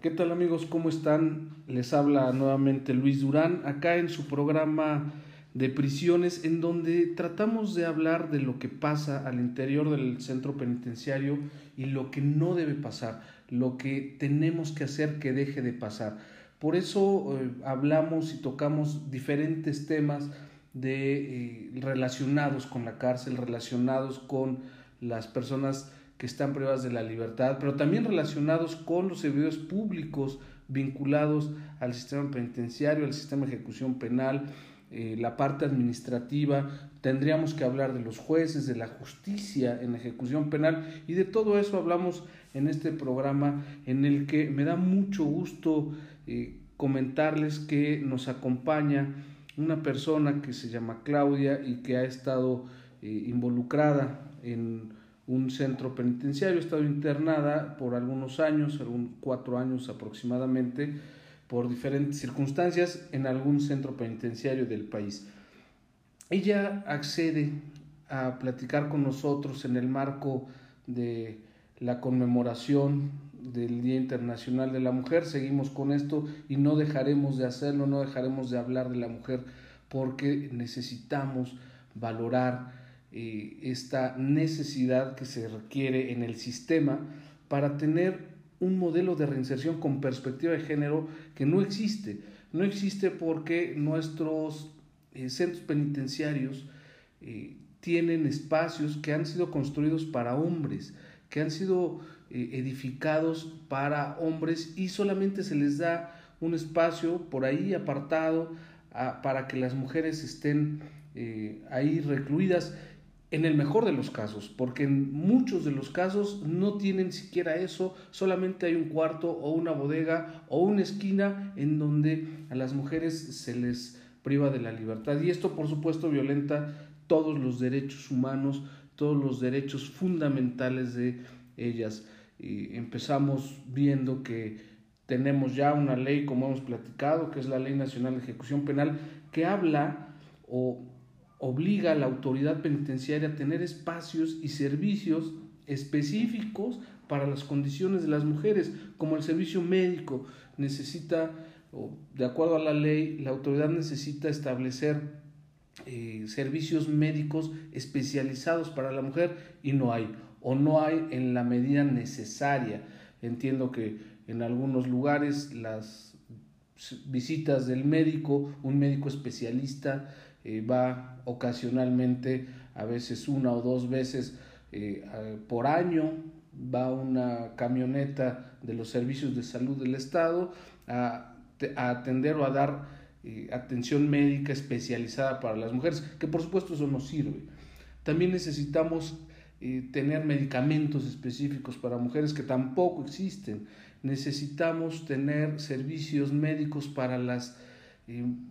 ¿Qué tal amigos? ¿Cómo están? Les habla nuevamente Luis Durán acá en su programa de prisiones en donde tratamos de hablar de lo que pasa al interior del centro penitenciario y lo que no debe pasar, lo que tenemos que hacer que deje de pasar. Por eso eh, hablamos y tocamos diferentes temas de, eh, relacionados con la cárcel, relacionados con las personas que están privadas de la libertad, pero también relacionados con los servidores públicos vinculados al sistema penitenciario, al sistema de ejecución penal, eh, la parte administrativa, tendríamos que hablar de los jueces, de la justicia en ejecución penal y de todo eso hablamos en este programa en el que me da mucho gusto eh, comentarles que nos acompaña una persona que se llama Claudia y que ha estado eh, involucrada en un centro penitenciario, ha estado internada por algunos años, algún cuatro años aproximadamente, por diferentes circunstancias en algún centro penitenciario del país. Ella accede a platicar con nosotros en el marco de la conmemoración del Día Internacional de la Mujer. Seguimos con esto y no dejaremos de hacerlo, no dejaremos de hablar de la mujer porque necesitamos valorar eh, esta necesidad que se requiere en el sistema para tener un modelo de reinserción con perspectiva de género que no existe. No existe porque nuestros eh, centros penitenciarios eh, tienen espacios que han sido construidos para hombres, que han sido edificados para hombres y solamente se les da un espacio por ahí apartado para que las mujeres estén ahí recluidas en el mejor de los casos, porque en muchos de los casos no tienen siquiera eso, solamente hay un cuarto o una bodega o una esquina en donde a las mujeres se les priva de la libertad. Y esto, por supuesto, violenta todos los derechos humanos, todos los derechos fundamentales de ellas. Y empezamos viendo que tenemos ya una ley, como hemos platicado, que es la Ley Nacional de Ejecución Penal, que habla o obliga a la autoridad penitenciaria a tener espacios y servicios específicos para las condiciones de las mujeres, como el servicio médico necesita, de acuerdo a la ley, la autoridad necesita establecer eh, servicios médicos especializados para la mujer y no hay, o no hay en la medida necesaria. Entiendo que en algunos lugares las visitas del médico, un médico especialista, eh, va ocasionalmente, a veces una o dos veces eh, por año, va una camioneta de los servicios de salud del Estado a, atender o a dar eh, atención médica especializada para las mujeres, que por supuesto eso no sirve. También necesitamos tener medicamentos específicos para mujeres que tampoco existen. Necesitamos tener servicios médicos para las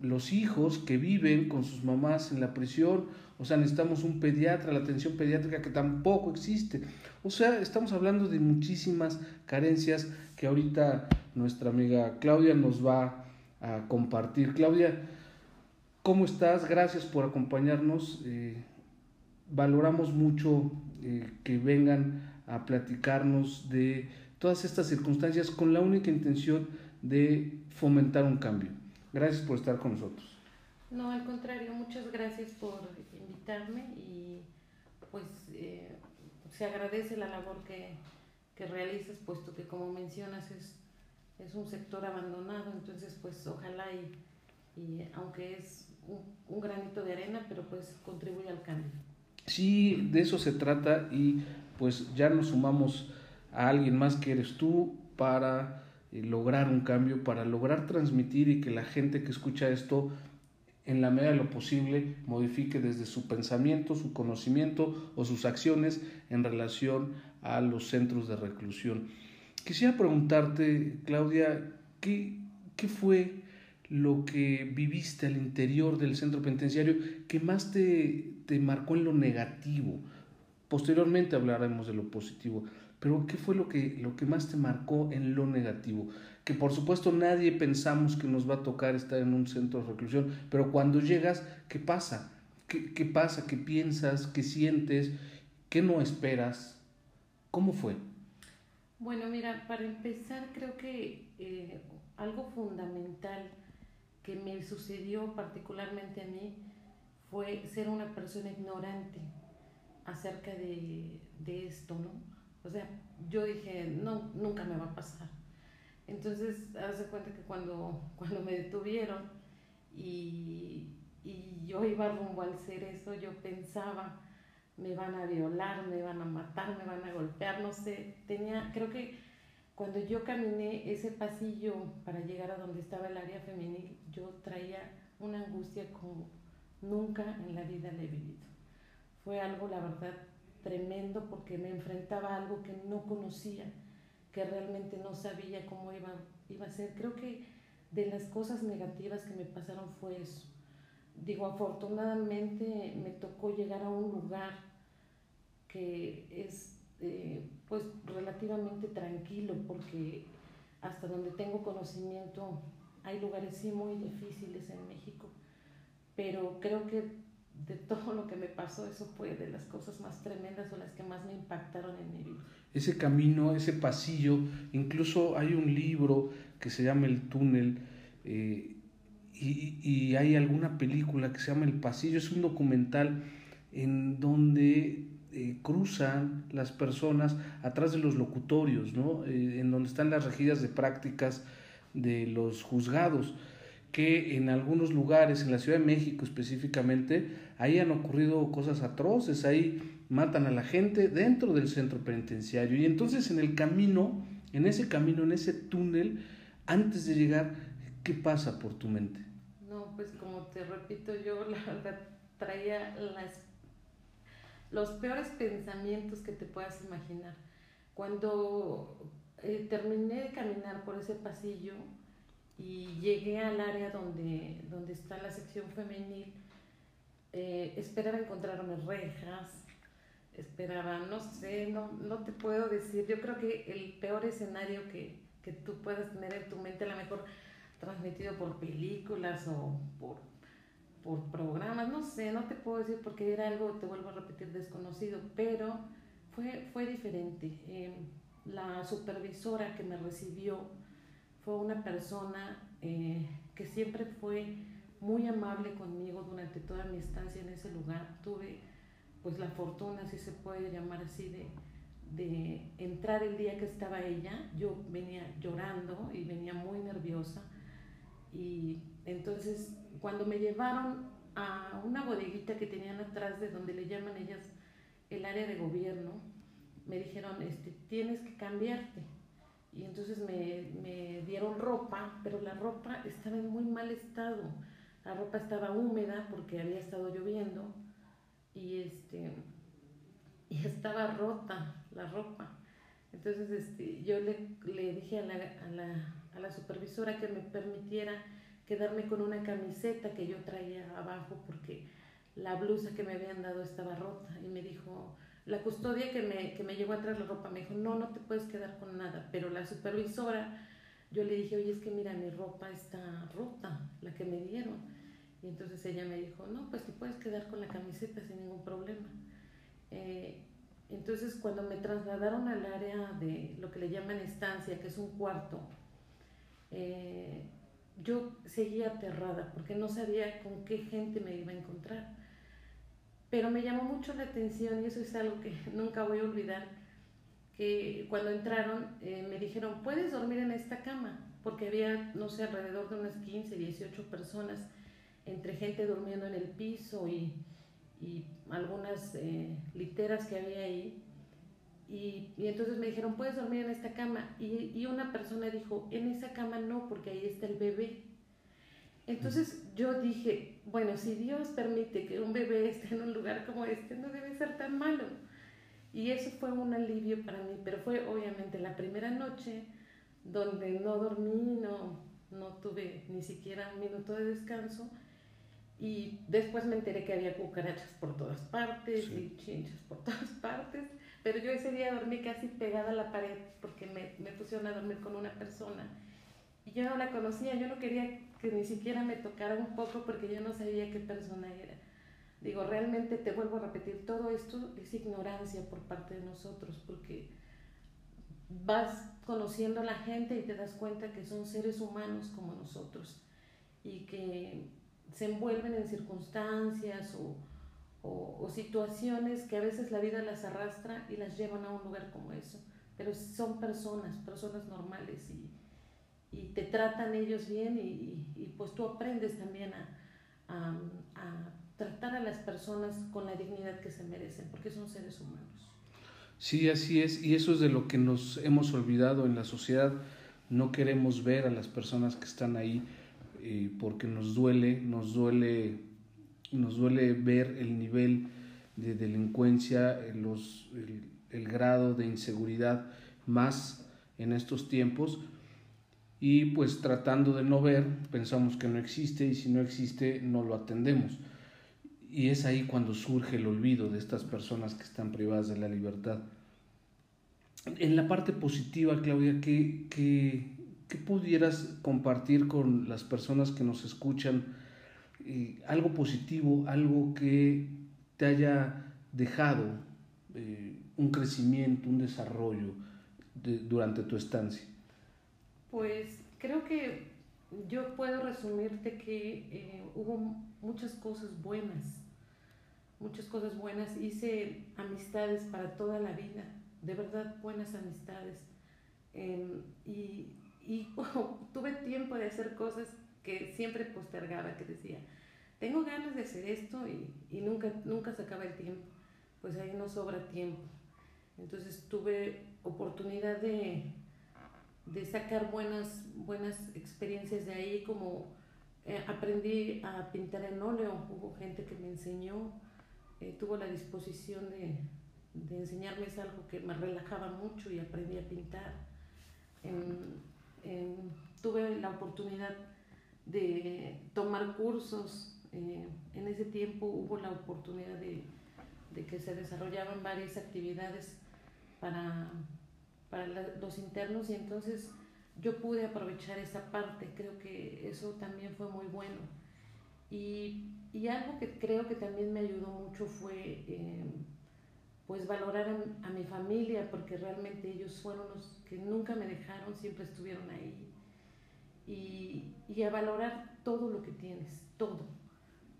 los hijos que viven con sus mamás en la prisión, o sea, necesitamos un pediatra, la atención pediátrica que tampoco existe. O sea, estamos hablando de muchísimas carencias que ahorita nuestra amiga Claudia nos va a compartir. Claudia, ¿cómo estás? Gracias por acompañarnos. Eh, valoramos mucho eh, que vengan a platicarnos de todas estas circunstancias con la única intención de fomentar un cambio. Gracias por estar con nosotros. No, al contrario, muchas gracias por invitarme y pues eh, se agradece la labor que, que, realizas, puesto que como mencionas es, es un sector abandonado, entonces pues ojalá y, y aunque es un, un, granito de arena, pero pues contribuye al cambio. Sí, de eso se trata y pues ya nos sumamos a alguien más que eres tú para lograr un cambio, para lograr transmitir y que la gente que escucha esto, en la medida de lo posible, modifique desde su pensamiento, su conocimiento o sus acciones en relación a los centros de reclusión. Quisiera preguntarte, Claudia, ¿qué, qué fue lo que viviste al interior del centro penitenciario que más te, te marcó en lo negativo? Posteriormente hablaremos de lo positivo, pero ¿qué fue lo que, lo que más te marcó en lo negativo? Que por supuesto nadie pensamos que nos va a tocar estar en un centro de reclusión, pero cuando llegas, ¿qué pasa? ¿Qué, qué pasa? ¿Qué piensas? ¿Qué sientes? ¿Qué no esperas? ¿Cómo fue? Bueno, mira, para empezar creo que eh, algo fundamental que me sucedió particularmente a mí fue ser una persona ignorante acerca de, de esto, ¿no? O sea, yo dije, no, nunca me va a pasar. Entonces, hace cuenta que cuando, cuando me detuvieron y, y yo iba rumbo al ser eso, yo pensaba, me van a violar, me van a matar, me van a golpear, no sé. Tenía, creo que cuando yo caminé ese pasillo para llegar a donde estaba el área femenil, yo traía una angustia como nunca en la vida le he vivido. Fue algo, la verdad, tremendo porque me enfrentaba a algo que no conocía, que realmente no sabía cómo iba, iba a ser. Creo que de las cosas negativas que me pasaron fue eso. Digo, afortunadamente me tocó llegar a un lugar que es eh, pues relativamente tranquilo porque hasta donde tengo conocimiento hay lugares sí muy difíciles en México, pero creo que de todo lo que me pasó, eso fue de las cosas más tremendas o las que más me impactaron en mi vida. Ese camino, ese pasillo, incluso hay un libro que se llama El túnel eh, y, y, hay alguna película que se llama El pasillo, es un documental en donde eh, cruzan las personas atrás de los locutorios, ¿no? Eh, en donde están las rejillas de prácticas de los juzgados que en algunos lugares, en la Ciudad de México específicamente, ahí han ocurrido cosas atroces, ahí matan a la gente dentro del centro penitenciario. Y entonces en el camino, en ese camino, en ese túnel, antes de llegar, ¿qué pasa por tu mente? No, pues como te repito, yo la verdad traía las, los peores pensamientos que te puedas imaginar. Cuando eh, terminé de caminar por ese pasillo, y llegué al área donde, donde está la sección femenil, eh, esperaba encontrarme rejas, esperaba, no sé, no, no te puedo decir, yo creo que el peor escenario que, que tú puedas tener en tu mente, a lo mejor transmitido por películas o por, por programas, no sé, no te puedo decir porque era algo, te vuelvo a repetir, desconocido, pero fue, fue diferente. Eh, la supervisora que me recibió, fue una persona eh, que siempre fue muy amable conmigo durante toda mi estancia en ese lugar. Tuve pues la fortuna, si se puede llamar así, de, de entrar el día que estaba ella. Yo venía llorando y venía muy nerviosa. Y entonces cuando me llevaron a una bodeguita que tenían atrás de donde le llaman ellas el área de gobierno, me dijeron, este, tienes que cambiarte y entonces me, me, dieron ropa, pero la ropa estaba en muy mal estado. La ropa estaba húmeda porque había estado lloviendo y, este, y estaba rota la ropa. Entonces este, yo le, le dije a la, a, la, a la supervisora que me permitiera quedarme con una camiseta que yo traía abajo porque la blusa que me habían dado estaba rota y me dijo, la custodia que me, que me llevó a traer la ropa me dijo, no, no te puedes quedar con nada, pero la supervisora, yo le dije, oye, es que mira, mi ropa está rota, la que me dieron. Y entonces ella me dijo, no, pues te puedes quedar con la camiseta sin ningún problema. Eh, entonces cuando me trasladaron al área de lo que le llaman estancia, que es un cuarto, eh, yo seguía aterrada porque no sabía con qué gente me iba a encontrar. Pero me llamó mucho la atención y eso es algo que nunca voy a olvidar, que cuando entraron eh, me dijeron, puedes dormir en esta cama, porque había, no sé, alrededor de unas 15, 18 personas, entre gente durmiendo en el piso y, y algunas eh, literas que había ahí. Y, y, entonces me dijeron, puedes dormir en esta cama. Y, y una persona dijo, en esa cama no, porque ahí está el bebé. Entonces yo dije, bueno, si Dios permite que un bebé esté en un lugar como este, no debe ser tan malo. Y eso fue un alivio para mí, pero fue obviamente la primera noche donde no dormí, no, no tuve ni siquiera un minuto de descanso. Y después me enteré que había cucarachas por todas partes y chinchas por todas partes. Pero yo ese día dormí casi pegada a la pared porque me, me pusieron a dormir con una persona. Y yo no la conocía, yo no quería que ni siquiera me tocara un poco porque yo no sabía qué persona era. Digo, realmente te vuelvo a repetir, todo esto es ignorancia por parte de nosotros, porque vas conociendo a la gente y te das cuenta que son seres humanos como nosotros y que se envuelven en circunstancias o, o, situaciones que a veces la vida las arrastra y las llevan a un lugar como eso. Pero son personas, personas normales y, y te tratan ellos bien y, y, pues tú aprendes también a, a, a tratar a las personas con la dignidad que se merecen, porque son seres humanos. Sí, así es, y eso es de lo que nos hemos olvidado en la sociedad. No queremos ver a las personas que están ahí eh, porque nos duele, nos duele, nos duele ver el nivel de delincuencia, los, el, el grado de inseguridad más en estos tiempos y pues tratando de no ver pensamos que no existe y si no existe no lo atendemos y es ahí cuando surge el olvido de estas personas que están privadas de la libertad. En la parte positiva, Claudia, ¿qué, qué, qué pudieras compartir con las personas que nos escuchan? Algo positivo, algo que te haya dejado eh, un crecimiento, un desarrollo durante tu estancia. Pues creo que yo puedo resumirte que eh, hubo muchas cosas buenas muchas cosas buenas, hice amistades para toda la vida, de verdad buenas amistades. Em, y, tuve tiempo de hacer cosas que siempre postergaba, que decía, tengo ganas de hacer esto y, y nunca, nunca se acaba el tiempo, pues ahí no sobra tiempo. Entonces tuve oportunidad de, de sacar buenas, buenas experiencias de ahí, como eh, aprendí a pintar en óleo, hubo gente que me enseñó, eh, tuvo la disposición de, de, enseñarme es algo que me relajaba mucho y aprendí a pintar. Tuve la oportunidad de tomar cursos. Eh, en ese tiempo hubo la oportunidad de, de que se desarrollaban varias actividades para, para los internos y entonces yo pude aprovechar esa parte. Creo que eso también fue muy bueno. Y y algo que creo que también me ayudó mucho fue eh, pues valorar a, mi familia, porque realmente ellos fueron los que nunca me dejaron, siempre estuvieron ahí. Y, y a valorar todo lo que tienes, todo.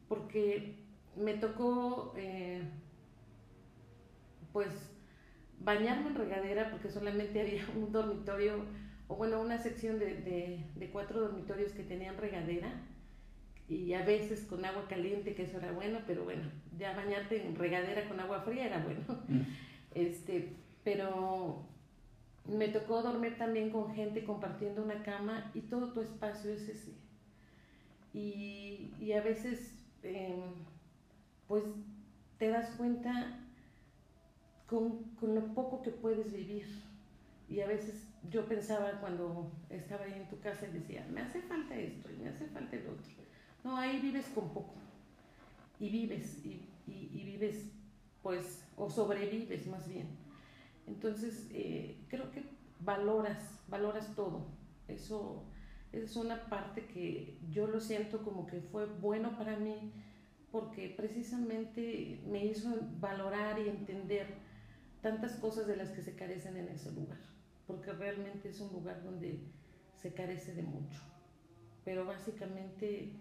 Porque me tocó eh, pues bañarme en regadera porque solamente había un dormitorio, o bueno, una sección de, de, de cuatro dormitorios que tenían regadera y a veces con agua caliente, que eso era bueno, pero bueno, ya bañarte en regadera con agua fría era bueno. Mm. Este, pero me tocó dormir también con gente compartiendo una cama y todo tu espacio es ese. Y, y a veces, em, pues, te das cuenta con, con lo poco que puedes vivir. Y a veces yo pensaba cuando estaba ahí en tu casa y decía, me hace falta esto y me hace falta el otro no, ahí vives con poco. Y vives, y, y, vives, pues, o sobrevives más bien. Entonces, eh, creo que valoras, valoras todo. Eso es una parte que yo lo siento como que fue bueno para mí porque precisamente me hizo valorar y entender tantas cosas de las que se carecen en ese lugar, porque realmente es un lugar donde se carece de mucho. Pero básicamente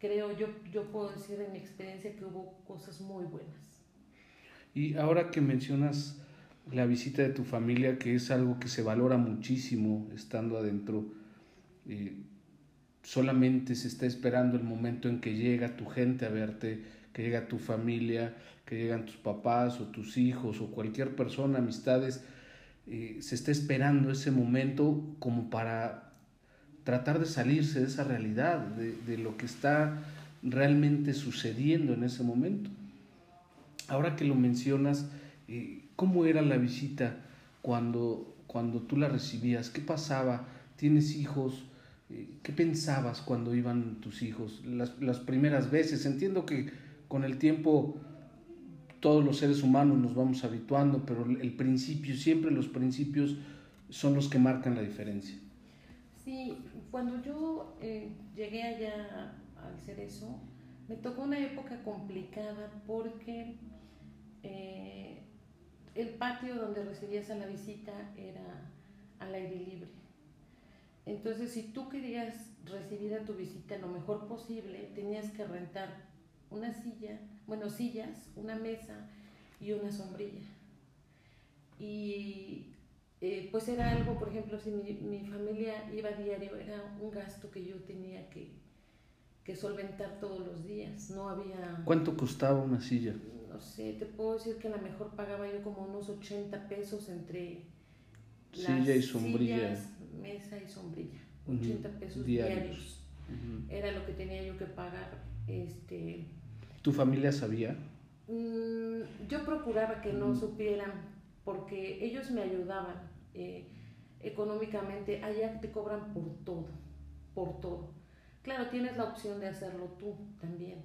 creo yo, yo puedo decir en mi experiencia que hubo cosas muy buenas. Y ahora que mencionas la visita de tu familia, que es algo que se valora muchísimo estando adentro, eh, solamente se está esperando el momento en que llega tu gente a verte, que llega tu familia, que llegan tus papás o tus hijos o cualquier persona, amistades, eh, se está esperando ese momento como para tratar de salirse de esa realidad, de, lo que está realmente sucediendo en ese momento. Ahora que lo mencionas, eh, ¿cómo era la visita cuando, cuando tú la recibías? ¿Qué pasaba? ¿Tienes hijos? Eh, ¿Qué pensabas cuando iban tus hijos? Las, las primeras veces. Entiendo que con el tiempo todos los seres humanos nos vamos habituando, pero el principio, siempre los principios son los que marcan la diferencia. Sí, cuando yo eh, llegué allá al eso, me tocó una época complicada porque eh, el patio donde recibías a la visita era al aire libre. Entonces, si tú querías recibir a tu visita lo mejor posible, tenías que rentar una silla, bueno, sillas, una mesa y una sombrilla. Y eh, pues era algo, por ejemplo, si mi, mi, familia iba a diario, era un gasto que yo tenía que, que solventar todos los días. No había... ¿Cuánto costaba una silla? No sé, te puedo decir que a lo mejor pagaba yo como unos 80 pesos entre silla y sombrilla. mesa y sombrilla. 80 pesos diarios. Era lo que tenía yo que pagar. Este, ¿Tu familia sabía? Mm, yo procuraba que no supieran porque ellos me ayudaban eh, económicamente. Allá te cobran por todo, por todo. Claro, tienes la opción de hacerlo tú también,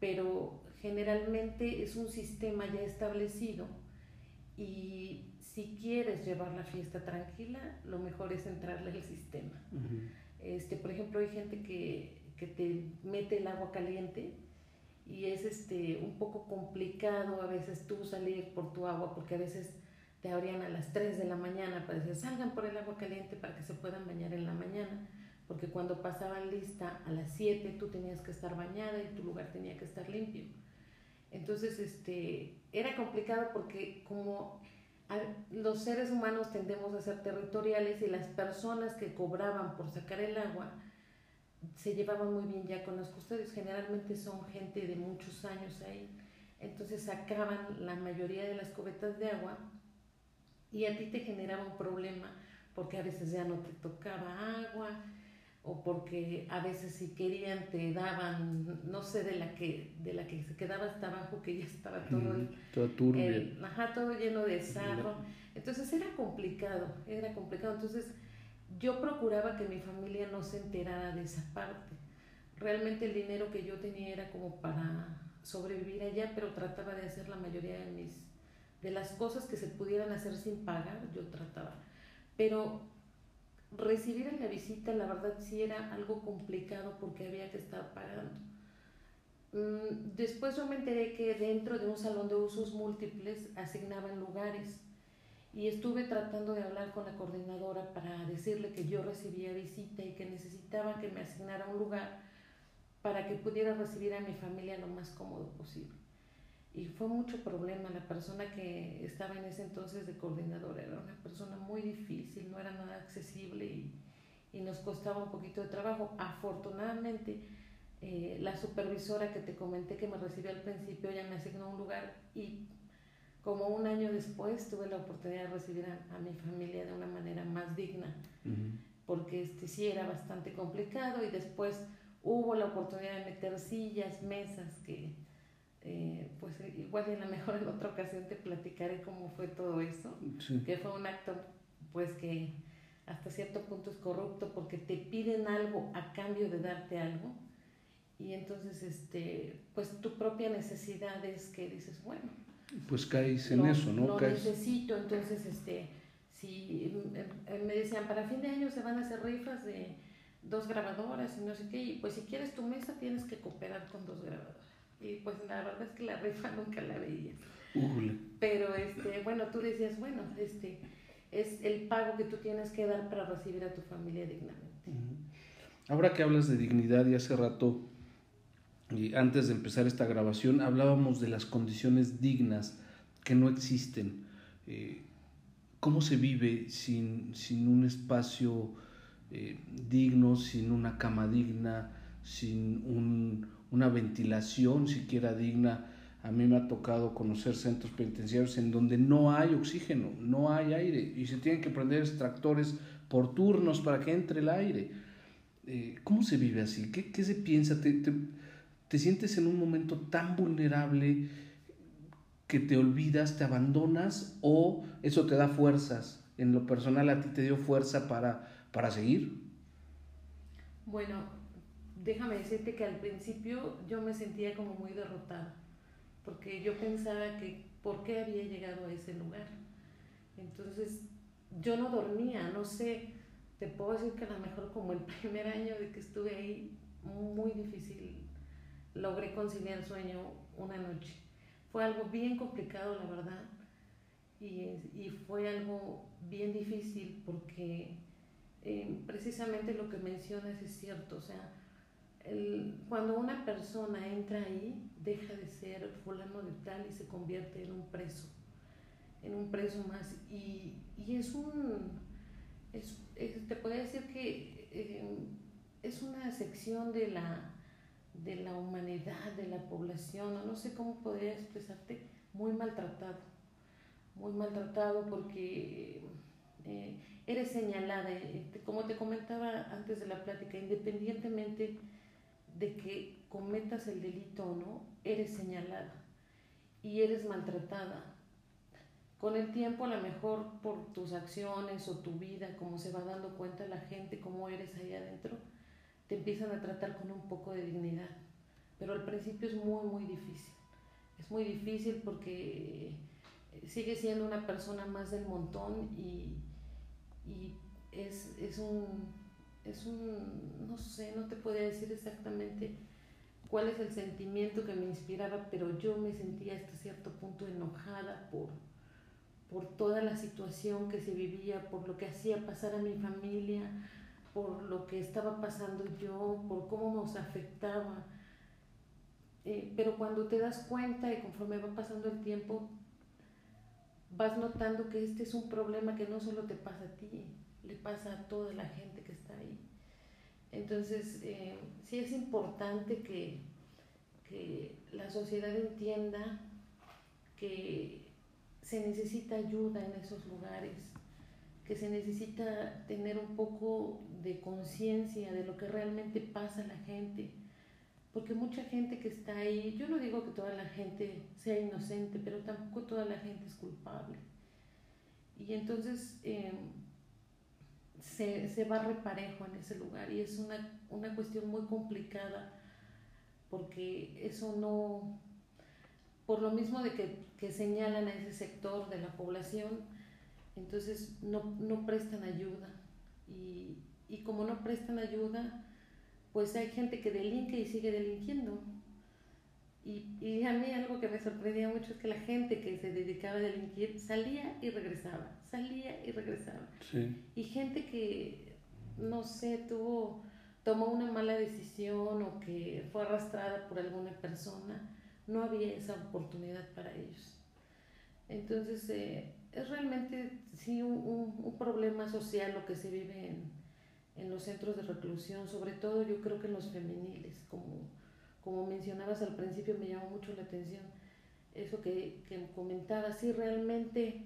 pero generalmente es un sistema ya establecido y si quieres llevar la fiesta tranquila, lo mejor es entrarle al sistema. este, por ejemplo, hay gente que, que te mete el agua caliente y es este, un poco complicado a veces tú salir por tu agua porque a veces te abrían a las 3 de la mañana para decir salgan por el agua caliente para que se puedan bañar en la mañana porque cuando pasaban lista a las 7 tú tenías que estar bañada y tu lugar tenía que estar limpio. Entonces, este, era complicado porque como los seres humanos tendemos a ser territoriales y las personas que cobraban por sacar el agua se llevaban muy bien ya con los custodios. Generalmente son gente de muchos años ahí. Entonces sacaban la mayoría de las cubetas de agua y a ti te generaba un problema porque a veces ya no te tocaba agua o porque a veces si querían te daban no sé de la que de la que se quedaba hasta abajo que ya estaba todo el, todo turbio ajá todo lleno de sarro. Entonces era complicado era complicado. Entonces yo procuraba que mi familia no se enterara de esa parte. Realmente el dinero que yo tenía era como para sobrevivir allá, pero trataba de hacer la mayoría de mis de las cosas que se pudieran hacer sin pagar, yo trataba. Pero recibir en la visita, la verdad sí era algo complicado porque había que estar pagando. Mm, después yo me enteré que dentro de un salón de usos múltiples asignaban lugares y estuve tratando de hablar con la coordinadora para decirle que yo recibía visita y que necesitaba que me asignara un lugar para que pudiera recibir a mi familia lo más cómodo posible. Y fue mucho problema. La persona que estaba en ese entonces de coordinadora era una persona muy difícil, no era nada accesible y, y nos costaba un poquito de trabajo. Afortunadamente, eh, la supervisora que te comenté que me recibió al principio ya me asignó un lugar y como un año después tuve la oportunidad de recibir a, mi familia de una manera más digna, porque este sí era bastante complicado y después hubo la oportunidad de meter sillas, mesas, que eh, pues igual y a lo mejor en otra ocasión te platicaré cómo fue todo eso, que fue un acto pues que hasta cierto punto es corrupto porque te piden algo a cambio de darte algo y entonces este pues tu propia necesidad es que dices bueno pues caes en eso, ¿no? Lo necesito, entonces, este, si em, me decían, para fin de año se van a hacer rifas de dos grabadoras y no sé qué, y pues si quieres tu mesa tienes que cooperar con dos grabadoras. Y pues la verdad es que la rifa nunca la veía. Pero, este, bueno, tú decías, bueno, este, es el pago que tú tienes que dar para recibir a tu familia dignamente. Ahora que hablas de dignidad y hace rato y antes de empezar esta grabación hablábamos de las condiciones dignas que no existen. Eh, ¿Cómo se vive sin, sin un espacio eh, digno, sin una cama digna, sin un, una ventilación siquiera digna? A mí me ha tocado conocer centros penitenciarios en donde no hay oxígeno, no hay aire y se tienen que prender extractores por turnos para que entre el aire. Eh, ¿Cómo se vive así? ¿Qué, qué se piensa? ¿Te, te, te sientes en un momento tan vulnerable que te olvidas, te abandonas o eso te da fuerzas. En lo personal a ti te dio fuerza para, para seguir. Bueno, déjame decirte que al principio yo me sentía como muy derrotada, porque yo pensaba que por qué había llegado a ese lugar. Entonces, yo no dormía, no sé, te puedo decir que a lo mejor como el primer año de que estuve ahí, muy difícil, logré conciliar el sueño una noche. Fue algo bien complicado, la verdad, y, y fue algo bien difícil porque eh, precisamente lo que mencionas es cierto, o sea, el, cuando una persona entra ahí, deja de ser fulano de tal y se convierte en un preso, en un preso más. Y, y es un, es, te puedo decir que eh, es una sección de la, de la humanidad, de la población, no sé cómo podría expresarte, muy maltratado, muy maltratado porque eh, eres señalada, eh, como te comentaba antes de la plática, independientemente de que cometas el delito o no, eres señalada y eres maltratada. Con el tiempo, a lo mejor por tus acciones o tu vida, como se va dando cuenta la gente, cómo eres ahí adentro, te empiezan a tratar con un poco de dignidad. Pero al principio es muy, muy difícil. Es muy difícil porque sigue siendo una persona más del montón y, y es, es un es un, no sé, no te podía decir exactamente cuál es el sentimiento que me inspiraba, pero yo me sentía hasta cierto punto enojada por, por toda la situación que se vivía, por lo que hacía pasar a mi familia, por lo que estaba pasando yo, por cómo nos afectaba. Eh, pero cuando te das cuenta y conforme va pasando el tiempo, vas notando que este es un problema que no solo te pasa a ti, le pasa a toda la gente que está ahí. Entonces, eh, sí es importante que, que la sociedad entienda que se necesita ayuda en esos lugares, que se necesita tener un poco de conciencia de lo que realmente pasa a la gente, porque mucha gente que está ahí, yo no digo que toda la gente sea inocente, pero tampoco toda la gente es culpable. Y entonces, eh, se, se va reparejo en ese lugar y es una, una cuestión muy complicada porque eso no, por lo mismo de que, que, señalan a ese sector de la población, entonces no, no prestan ayuda. Y, y, como no prestan ayuda, pues hay gente que delinque y sigue delinquiendo. Y, y, a mí algo que me sorprendía mucho es que la gente que se dedicaba a delinquir salía y regresaba, salía y regresaba. Y gente que, no sé, tuvo, tomó una mala decisión o que fue arrastrada por alguna persona, no había esa oportunidad para ellos. Entonces, eh, es realmente sí un, un, problema social lo que se vive en, en los centros de reclusión, sobre todo yo creo que en los femeniles, como como mencionabas al principio, me llamó mucho la atención eso que, que comentabas, si realmente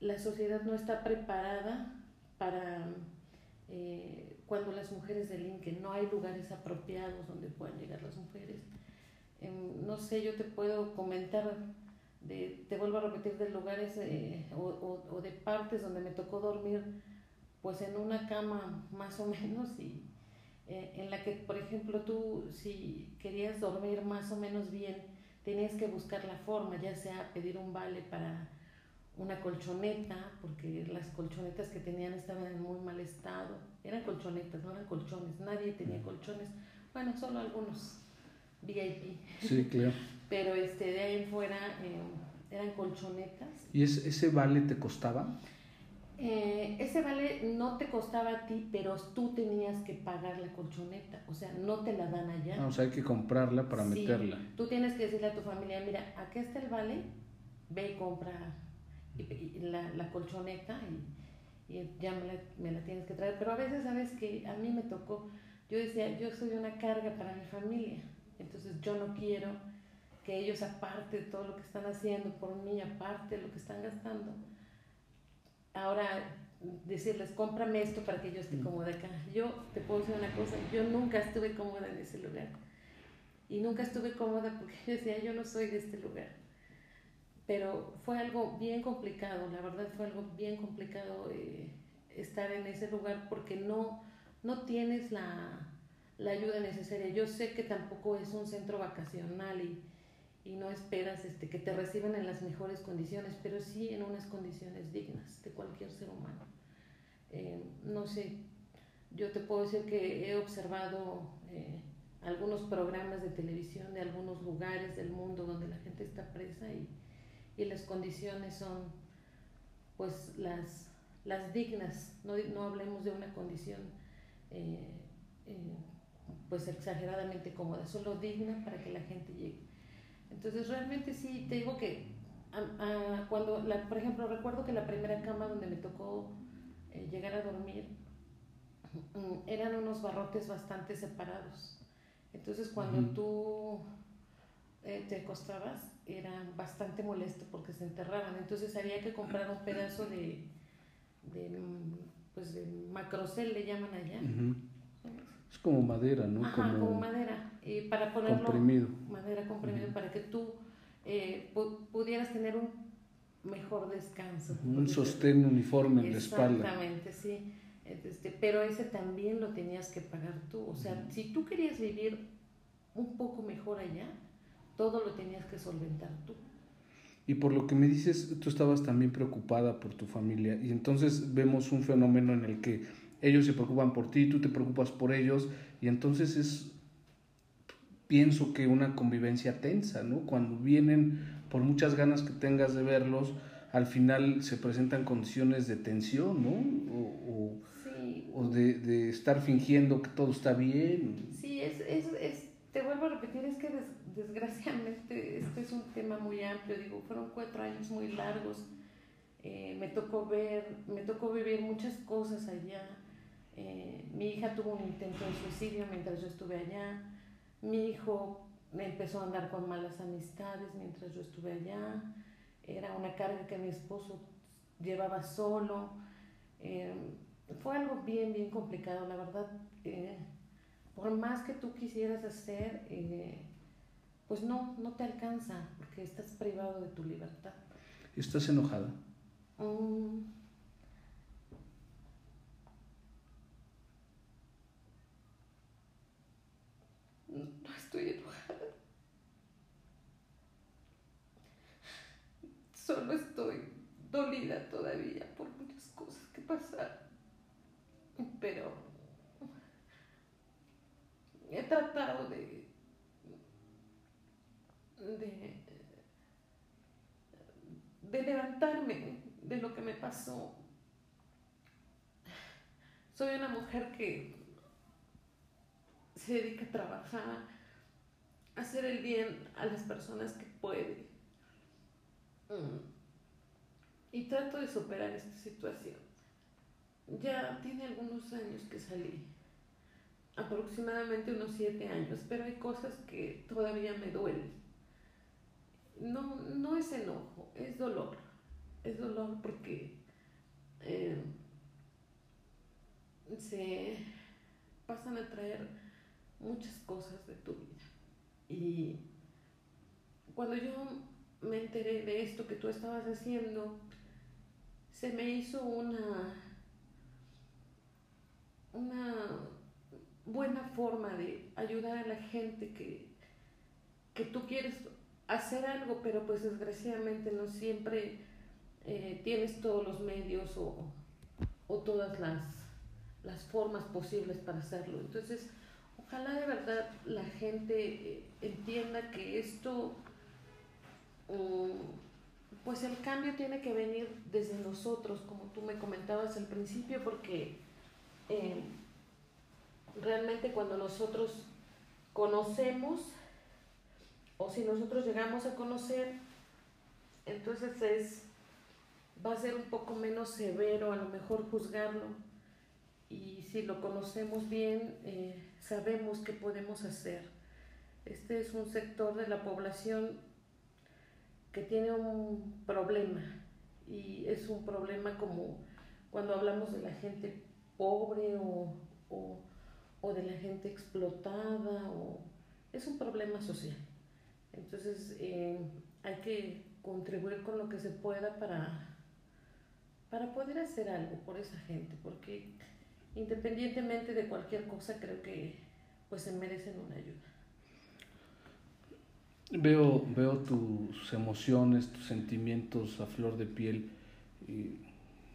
la sociedad no está preparada para eh, cuando las mujeres delinquen, no hay lugares apropiados donde puedan llegar las mujeres. Em, no sé, yo te puedo comentar, de, te vuelvo a repetir, de lugares eh, o, o, de partes donde me tocó dormir, pues en una cama más o menos y eh, en la que, por ejemplo, tú si querías dormir más o menos bien, tenías que buscar la forma, ya sea pedir un vale para una colchoneta, porque las colchonetas que tenían estaban en muy mal estado. Eran colchonetas, no eran colchones, nadie tenía colchones. Bueno, solo algunos VIP. Sí, claro. Pero este, de ahí en fuera eh, eran colchonetas. ¿Y ese vale te costaba? Eh, ese vale no te costaba a ti, pero tú tenías que pagar la colchoneta, o sea, no te la dan allá. Ah, o sea, hay que comprarla para meterla. Tú tienes que decirle a tu familia, mira, aquí está el vale, ve y compra la, la, colchoneta y, y ya me la, me la, tienes que traer. Pero a veces, sabes que a mí me tocó, yo decía, yo soy una carga para mi familia, entonces yo no quiero que ellos, aparte de todo lo que están haciendo por mí, aparte de lo que están gastando, ahora decirles, cómprame esto para que yo esté mm. cómoda acá. Yo te puedo decir una cosa, yo nunca estuve cómoda en ese lugar. Y nunca estuve cómoda porque yo decía, yo no soy de este lugar. Pero fue algo bien complicado, la verdad fue algo bien complicado eh, estar en ese lugar porque no, no tienes la, la ayuda necesaria. Yo sé que tampoco es un centro vacacional y, y no esperas este, que te reciban en las mejores condiciones, pero sí en unas condiciones dignas de cualquier ser humano. Eh, no sé, yo te puedo decir que he observado eh, algunos programas de televisión de algunos lugares del mundo donde la gente está presa y, y las condiciones son pues las, las dignas, no, no hablemos de una condición eh, pues exageradamente cómoda, solo digna para que la gente llegue. Entonces realmente sí, te digo que cuando, la, por ejemplo, recuerdo que la primera cama donde me tocó eh, llegar a dormir mm, eran unos barrotes bastante separados. Entonces cuando tú eh, te acostabas era bastante molesto porque se enterraban. Entonces había que comprar un pedazo de, de mm, pues de macrocel le llaman allá. Es como madera, ¿no? Ajá, como, madera. Y para ponerlo. Comprimido. Madera comprimido para que tú eh, pudieras tener un mejor descanso. Un sostén uniforme en la espalda. Exactamente, sí. Este, pero ese también lo tenías que pagar tú. O sea, si tú querías vivir un poco mejor allá, todo lo tenías que solventar tú. Y por lo que me dices, tú estabas también preocupada por tu familia. Y entonces vemos un fenómeno en el que ellos se preocupan por ti, tú te preocupas por ellos, y entonces es, pienso que una convivencia tensa, ¿no? Cuando vienen, por muchas ganas que tengas de verlos, al final se presentan condiciones de tensión, ¿no? O, o, de, de, estar fingiendo que todo está bien. Sí, es, es, es te vuelvo a repetir, es que desgraciadamente este es un tema muy amplio, digo, fueron cuatro años muy largos. Eh, me tocó ver, me tocó vivir muchas cosas allá. Eh, mi hija tuvo un intento de suicidio mientras yo estuve allá. Mi hijo empezó a andar con malas amistades mientras yo estuve allá. Era una carga que mi esposo llevaba solo. Eh, fue algo bien, bien complicado, la verdad. Eh, por más que tú quisieras hacer, pues no, no te alcanza porque estás privado de tu libertad. ¿Estás enojada? Mm, estoy enojada. Solo estoy dolida todavía por muchas cosas que pasaron. Pero he tratado de, de, levantarme de lo que me pasó. Soy una mujer que se dedica a trabajar, hacer el bien a las personas que puede. Mm. Y trato de superar esta situación. Ya tiene algunos años que salí, aproximadamente unos siete años, pero hay cosas que todavía me duelen. No, no es enojo, es dolor. Es dolor porque eh, se pasan a traer muchas cosas de tu vida. Y cuando yo me enteré de esto que tú estabas haciendo, se me hizo una, una buena forma de ayudar a la gente que, que tú quieres hacer algo, pero pues desgraciadamente no siempre eh, tienes todos los medios o, o todas las, las, formas posibles para hacerlo. Entonces, ojalá de verdad la gente eh, entienda que esto, pues el cambio tiene que venir desde nosotros, como tú me comentabas al principio, porque eh, realmente cuando nosotros conocemos, o si nosotros llegamos a conocer, entonces es, va a ser un poco menos severo a lo mejor juzgarlo y si lo conocemos bien, eh, sabemos qué podemos hacer. Este es un sector de la población que tiene un problema y es un problema como cuando hablamos de la gente pobre o, o, de la gente explotada, o, es un problema social. Entonces eh, hay que contribuir con lo que se pueda para, para poder hacer algo por esa gente, porque independientemente de cualquier cosa, creo que pues se merecen una ayuda. Veo, veo tus emociones, tus sentimientos a flor de piel,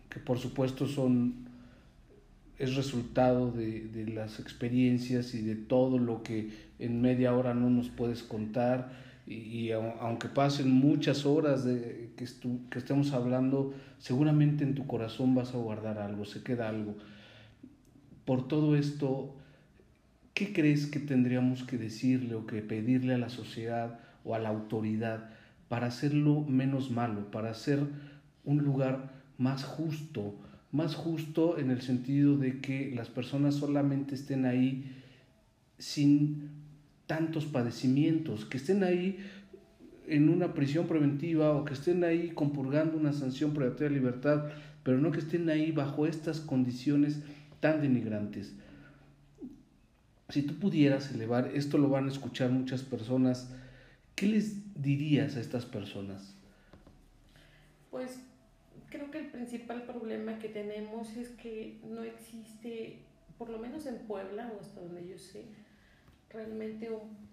que por supuesto son es resultado de, de, las experiencias y de todo lo que en media hora no nos puedes contar y, aunque pasen muchas horas de que, que estemos hablando, seguramente en tu corazón vas a guardar algo, se queda algo. Por todo esto, ¿qué crees que tendríamos que decirle o que pedirle a la sociedad o a la autoridad para hacerlo menos malo, para hacer un lugar más justo, más justo en el sentido de que las personas solamente estén ahí sin tantos padecimientos, que estén ahí en una prisión preventiva o que estén ahí compurgando una sanción privativa de libertad, pero no que estén ahí bajo estas condiciones tan denigrantes. Si tú pudieras elevar, esto lo van a escuchar muchas personas, ¿qué les dirías a estas personas? Pues creo que el principal problema que tenemos es que no existe, por lo menos en Puebla o hasta donde yo sé, realmente un,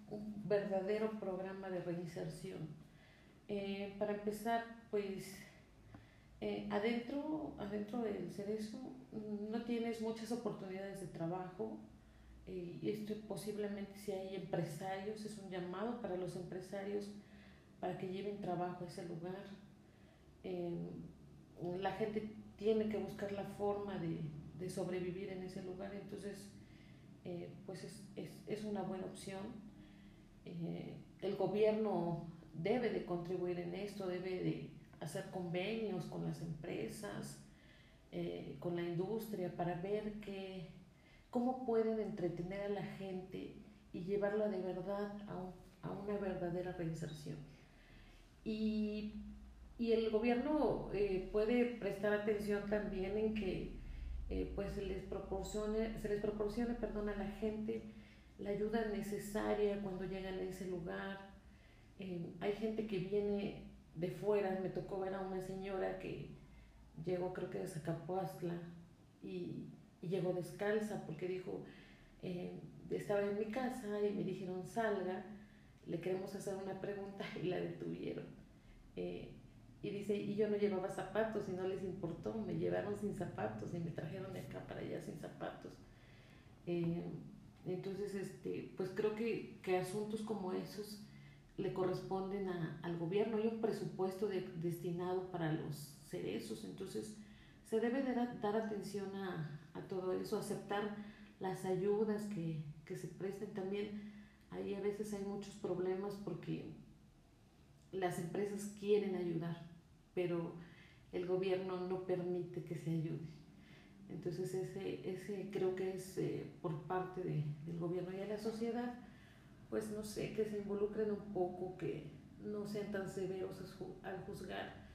verdadero programa de reinserción. Eh, para empezar, pues eh, adentro, adentro del cerezo no tienes muchas oportunidades de trabajo. Eh, esto posiblemente si hay empresarios, es un llamado para los empresarios para que lleven trabajo a ese lugar. la gente tiene que buscar la forma de, de sobrevivir en ese lugar, entonces eh, pues es, es, es, una buena opción. Eh, el gobierno debe de contribuir en esto, debe de hacer convenios con las empresas, eh, con la industria, para ver que, cómo pueden entretener a la gente y llevarla de verdad a, a una verdadera reinserción. Y, y el gobierno puede prestar atención también en que eh, pues se les proporcione, se les proporcione perdón, a la gente la ayuda necesaria cuando llegan a ese lugar. Eh, hay gente que viene de fuera, me tocó ver a una señora que llegó creo que de Zacapuastla y, y llegó descalza porque dijo, eh, estaba en mi casa y me dijeron salga, le queremos hacer una pregunta y la detuvieron. Y dice, y yo no llevaba zapatos y no les importó, me llevaron sin zapatos y me trajeron de acá para allá sin zapatos. Eh, entonces, este, pues creo que, que, asuntos como esos le corresponden a, al gobierno. Hay un presupuesto de, destinado para los cerezos, entonces se debe de dar atención a, a, todo eso, aceptar las ayudas que, que se presten. También ahí a veces hay muchos problemas porque las empresas quieren ayudar, pero el gobierno no permite que se ayude. Entonces ese, ese creo que es eh, por parte de, del gobierno y de la sociedad, pues no sé, que se involucren un poco, que no sean tan severos al juzgar.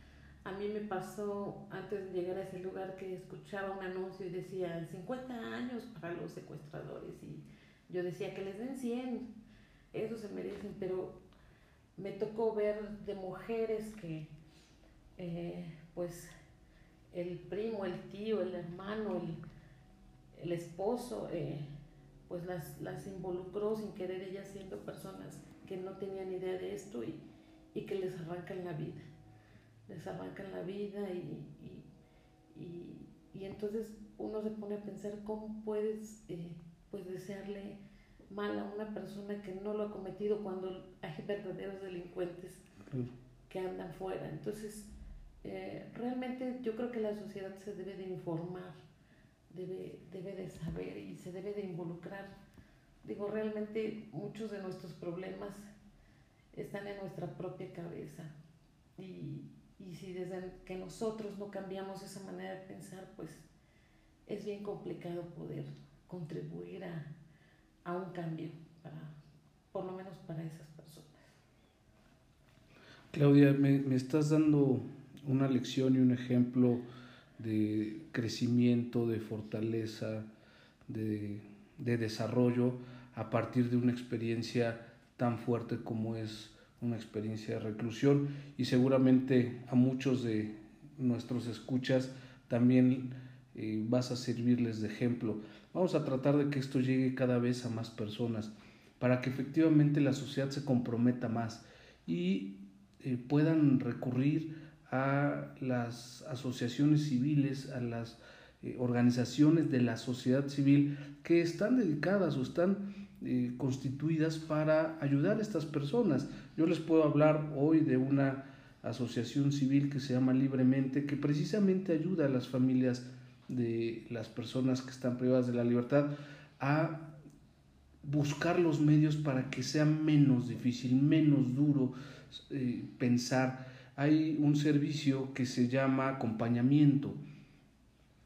A mí me pasó antes de llegar a ese lugar que escuchaba un anuncio y decía 50 años para los secuestradores y yo decía que les den 100, eso se merecen, pero me tocó ver de mujeres que eh, pues el primo, el tío, el hermano, el, esposo, eh, pues las, las, involucró sin querer ellas siendo personas que no tenían idea de esto y, y que les arrancan la vida. Les arrancan la vida y, y, y, entonces uno se pone a pensar cómo puedes eh, pues desearle mal a una persona que no lo ha cometido cuando hay verdaderos delincuentes que andan fuera. Entonces, eh, realmente yo creo que la sociedad se debe de informar, debe, debe de saber y se debe de involucrar. Digo, realmente muchos de nuestros problemas están en nuestra propia cabeza y, y si desde que nosotros no cambiamos esa manera de pensar, pues es bien complicado poder contribuir a, a un cambio, para, por lo menos para esas personas. Claudia, me, me estás dando una lección y un ejemplo de crecimiento, de fortaleza, de, de, desarrollo a partir de una experiencia tan fuerte como es una experiencia de reclusión y seguramente a muchos de nuestros escuchas también eh, vas a servirles de ejemplo. Vamos a tratar de que esto llegue cada vez a más personas para que efectivamente la sociedad se comprometa más y eh, puedan recurrir a las asociaciones civiles, a las eh, organizaciones de la sociedad civil que están dedicadas o están eh, constituidas para ayudar a estas personas. Yo les puedo hablar hoy de una asociación civil que se llama Libremente, que precisamente ayuda a las familias de las personas que están privadas de la libertad a buscar los medios para que sea menos difícil, menos duro eh, pensar. Hay un servicio que se llama acompañamiento.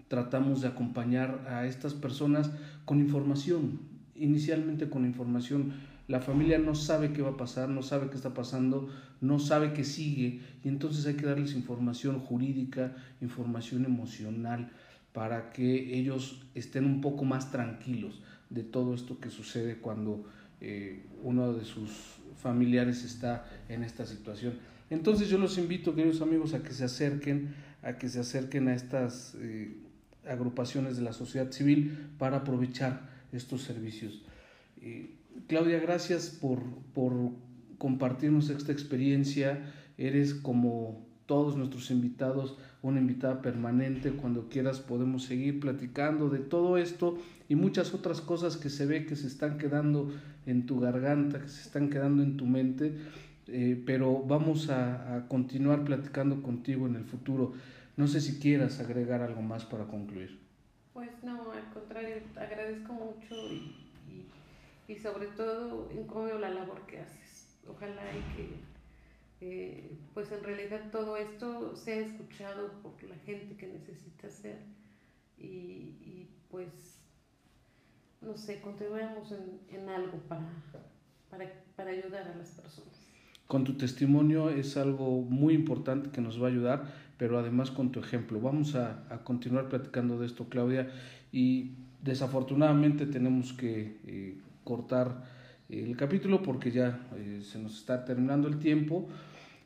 Tratamos de acompañar a estas personas con información, inicialmente con información. La familia no sabe qué va a pasar, no sabe qué está pasando, no sabe qué sigue y entonces hay que darles información jurídica, información emocional para que ellos estén un poco más tranquilos de todo esto que sucede cuando eh, uno de sus familiares está en esta situación. Entonces yo los invito, queridos amigos, a que se acerquen, a que se acerquen a estas eh, agrupaciones de la sociedad civil para aprovechar estos servicios. Eh, Claudia, gracias por, por compartirnos esta experiencia. Eres como todos nuestros invitados, una invitada permanente. Cuando quieras podemos seguir platicando de todo esto y muchas otras cosas que se ve que se están quedando en tu garganta, que se están quedando en tu mente, eh, pero vamos a, continuar platicando contigo en el futuro. No sé si quieras agregar algo más para concluir. Pues no, al contrario, agradezco mucho y, y, sobre todo en cómo veo la labor que haces. Ojalá y que eh, pues en realidad todo esto sea escuchado por la gente que necesita ser y, y pues no sé, contribuyamos en, algo para, para, ayudar a las personas. Con tu testimonio es algo muy importante que nos va a ayudar, pero además con tu ejemplo. Vamos a, continuar platicando de esto, Claudia, y desafortunadamente tenemos que eh, cortar el capítulo porque ya eh, se nos está terminando el tiempo,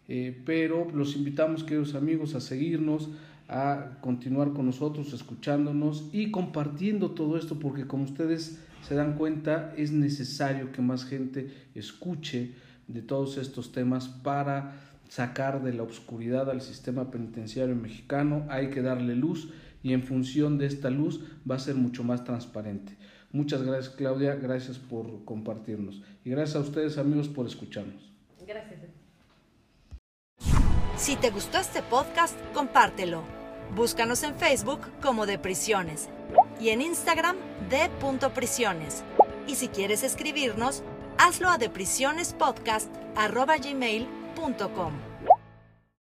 eh, pero los invitamos, queridos amigos, a seguirnos, a continuar con nosotros, escuchándonos y compartiendo todo esto, porque como ustedes se dan cuenta, es necesario que más gente escuche de todos estos temas para sacar de la oscuridad al sistema penitenciario mexicano. Hay que darle luz y en función de esta luz va a ser mucho más transparente. Muchas gracias Claudia, gracias por compartirnos y gracias a ustedes amigos por escucharnos. Gracias. Si te gustó este podcast, compártelo. Búscanos en Facebook como De Prisiones y en Instagram de Prisiones. Y si quieres escribirnos, hazlo a deprisionespodcast.gmail.com www.radiomaría.com.